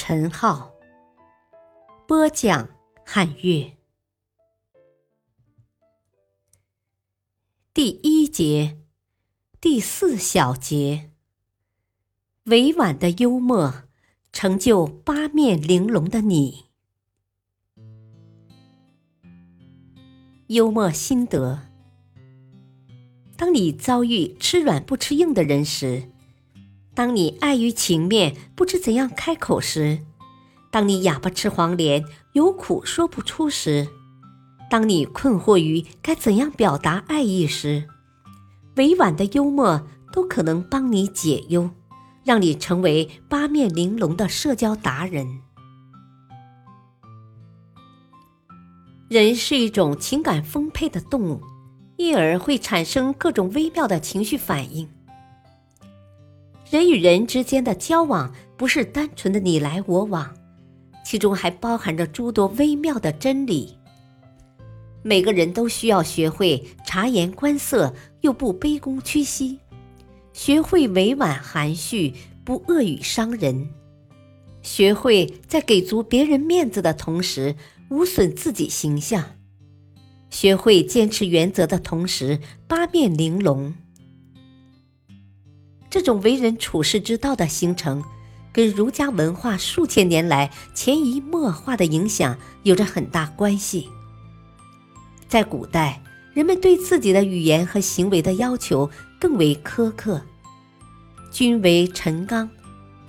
陈浩，播讲汉乐。第一节，第四小节，委婉的幽默成就八面玲珑的你。幽默心得。当你遭遇吃软不吃硬的人时，当你碍于情面不知怎样开口时，当你哑巴吃黄连有苦说不出时，当你困惑于该怎样表达爱意时，委婉的幽默都可能帮你解忧，让你成为八面玲珑的社交达人。人是一种情感丰沛的动物。因而会产生各种微妙的情绪反应。人与人之间的交往不是单纯的你来我往，其中还包含着诸多微妙的真理。每个人都需要学会察言观色，又不卑躬屈膝；学会委婉含蓄，不恶语伤人；学会在给足别人面子的同时，无损自己形象。学会坚持原则的同时，八面玲珑。这种为人处世之道的形成，跟儒家文化数千年来潜移默化的影响有着很大关系。在古代，人们对自己的语言和行为的要求更为苛刻。君为臣纲，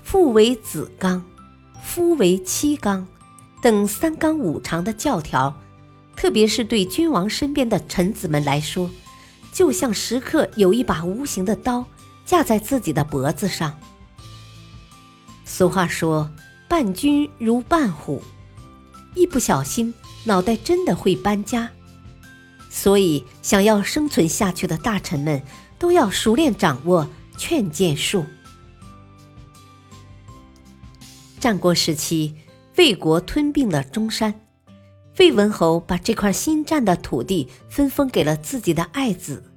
父为子纲，夫为妻纲等三纲五常的教条。特别是对君王身边的臣子们来说，就像时刻有一把无形的刀架在自己的脖子上。俗话说：“伴君如伴虎”，一不小心脑袋真的会搬家。所以，想要生存下去的大臣们都要熟练掌握劝谏术。战国时期，魏国吞并了中山。魏文侯把这块新占的土地分封给了自己的爱子。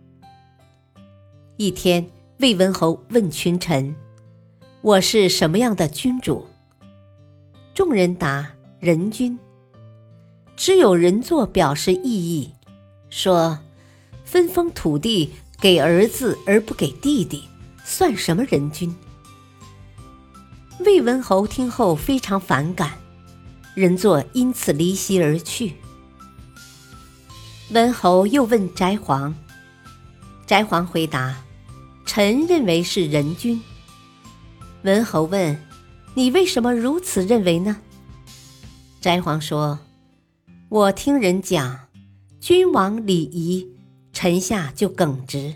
一天，魏文侯问群臣：“我是什么样的君主？”众人答：“人君。”只有人作表示异议，说：“分封土地给儿子而不给弟弟，算什么人君？”魏文侯听后非常反感。人作因此离席而去。文侯又问翟璜，翟璜回答：“臣认为是人君。”文侯问：“你为什么如此认为呢？”翟璜说：“我听人讲，君王礼仪，臣下就耿直。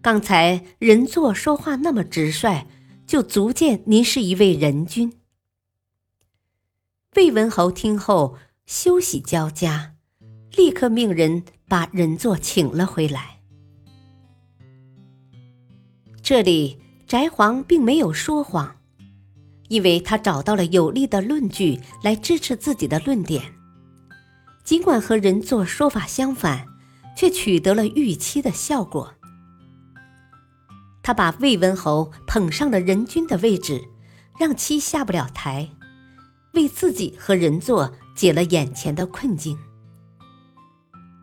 刚才人作说话那么直率，就足见您是一位仁君。”魏文侯听后，休喜交加，立刻命人把人作请了回来。这里翟璜并没有说谎，因为他找到了有力的论据来支持自己的论点。尽管和人作说法相反，却取得了预期的效果。他把魏文侯捧上了人君的位置，让其下不了台。为自己和人作解了眼前的困境，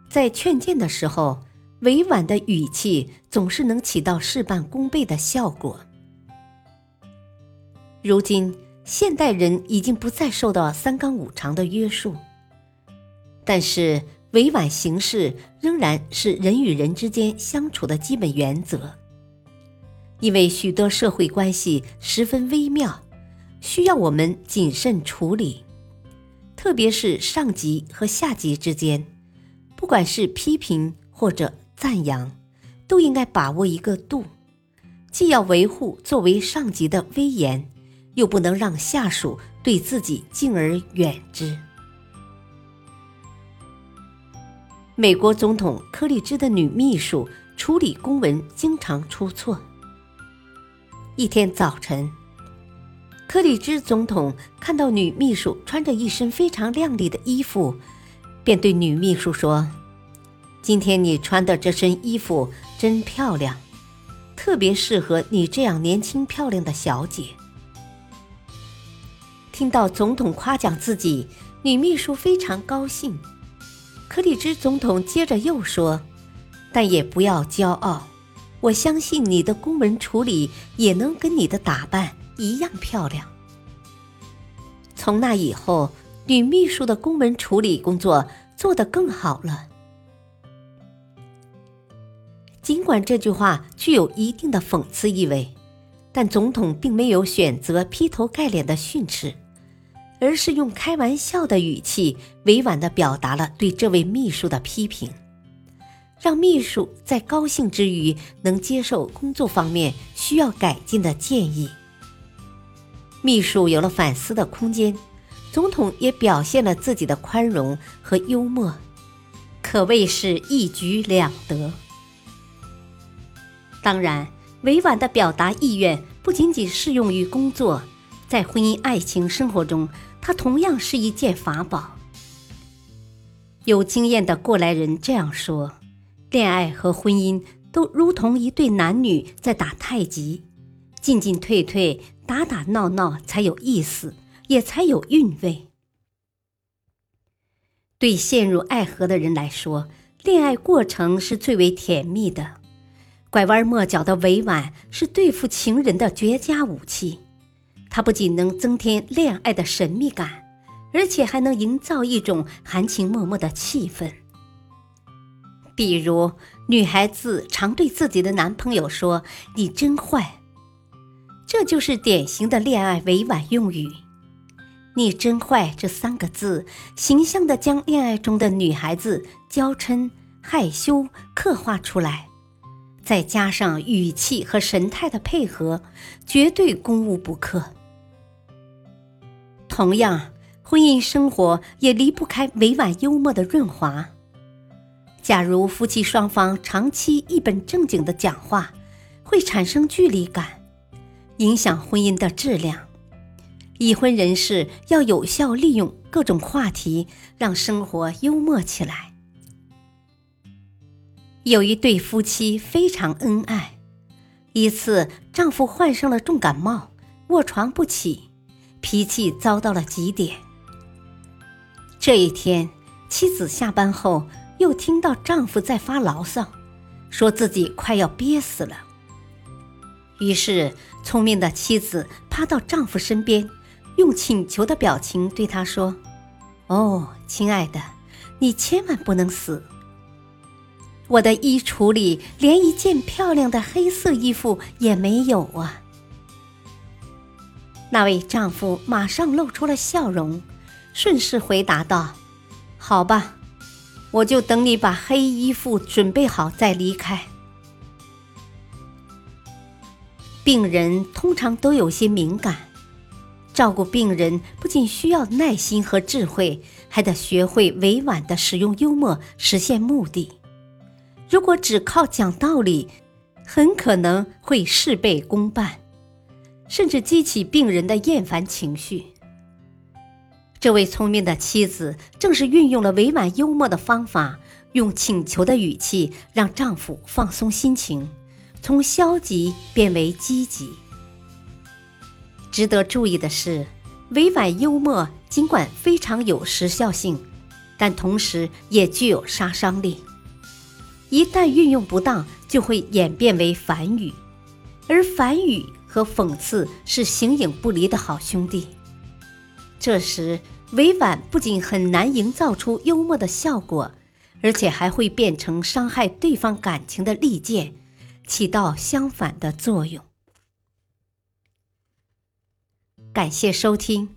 在劝谏的时候，委婉的语气总是能起到事半功倍的效果。如今，现代人已经不再受到三纲五常的约束，但是委婉行事仍然是人与人之间相处的基本原则，因为许多社会关系十分微妙。需要我们谨慎处理，特别是上级和下级之间，不管是批评或者赞扬，都应该把握一个度，既要维护作为上级的威严，又不能让下属对自己敬而远之。美国总统柯立芝的女秘书处理公文经常出错。一天早晨，柯立芝总统看到女秘书穿着一身非常靓丽的衣服，便对女秘书说：“今天你穿的这身衣服真漂亮，特别适合你这样年轻漂亮的小姐。”听到总统夸奖自己，女秘书非常高兴。克里兹总统接着又说：“但也不要骄傲，我相信你的公文处理也能跟你的打扮一样漂亮。”从那以后，女秘书的公文处理工作做得更好了。尽管这句话具有一定的讽刺意味，但总统并没有选择劈头盖脸的训斥。而是用开玩笑的语气，委婉地表达了对这位秘书的批评，让秘书在高兴之余能接受工作方面需要改进的建议。秘书有了反思的空间，总统也表现了自己的宽容和幽默，可谓是一举两得。当然，委婉的表达意愿不仅仅适用于工作，在婚姻爱情生活中。它同样是一件法宝。有经验的过来人这样说：，恋爱和婚姻都如同一对男女在打太极，进进退退，打打闹闹才有意思，也才有韵味。对陷入爱河的人来说，恋爱过程是最为甜蜜的，拐弯抹角的委婉是对付情人的绝佳武器。它不仅能增添恋爱的神秘感，而且还能营造一种含情脉脉的气氛。比如，女孩子常对自己的男朋友说：“你真坏。”这就是典型的恋爱委婉用语。“你真坏”这三个字，形象地将恋爱中的女孩子娇嗔、害羞刻画出来，再加上语气和神态的配合，绝对攻无不克。同样，婚姻生活也离不开委婉幽默的润滑。假如夫妻双方长期一本正经的讲话，会产生距离感，影响婚姻的质量。已婚人士要有效利用各种话题，让生活幽默起来。有一对夫妻非常恩爱，一次丈夫患上了重感冒，卧床不起。脾气糟到了极点。这一天，妻子下班后又听到丈夫在发牢骚，说自己快要憋死了。于是，聪明的妻子趴到丈夫身边，用请求的表情对他说：“哦，亲爱的，你千万不能死。我的衣橱里连一件漂亮的黑色衣服也没有啊。”那位丈夫马上露出了笑容，顺势回答道：“好吧，我就等你把黑衣服准备好再离开。”病人通常都有些敏感，照顾病人不仅需要耐心和智慧，还得学会委婉的使用幽默实现目的。如果只靠讲道理，很可能会事倍功半。甚至激起病人的厌烦情绪。这位聪明的妻子正是运用了委婉幽默的方法，用请求的语气让丈夫放松心情，从消极变为积极。值得注意的是，委婉幽默尽管非常有时效性，但同时也具有杀伤力。一旦运用不当，就会演变为反语，而反语。和讽刺是形影不离的好兄弟。这时，委婉不仅很难营造出幽默的效果，而且还会变成伤害对方感情的利剑，起到相反的作用。感谢收听，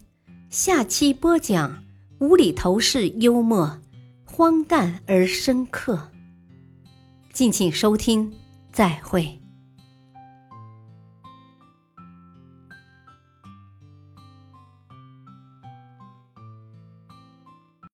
下期播讲无厘头式幽默，荒诞而深刻。敬请收听，再会。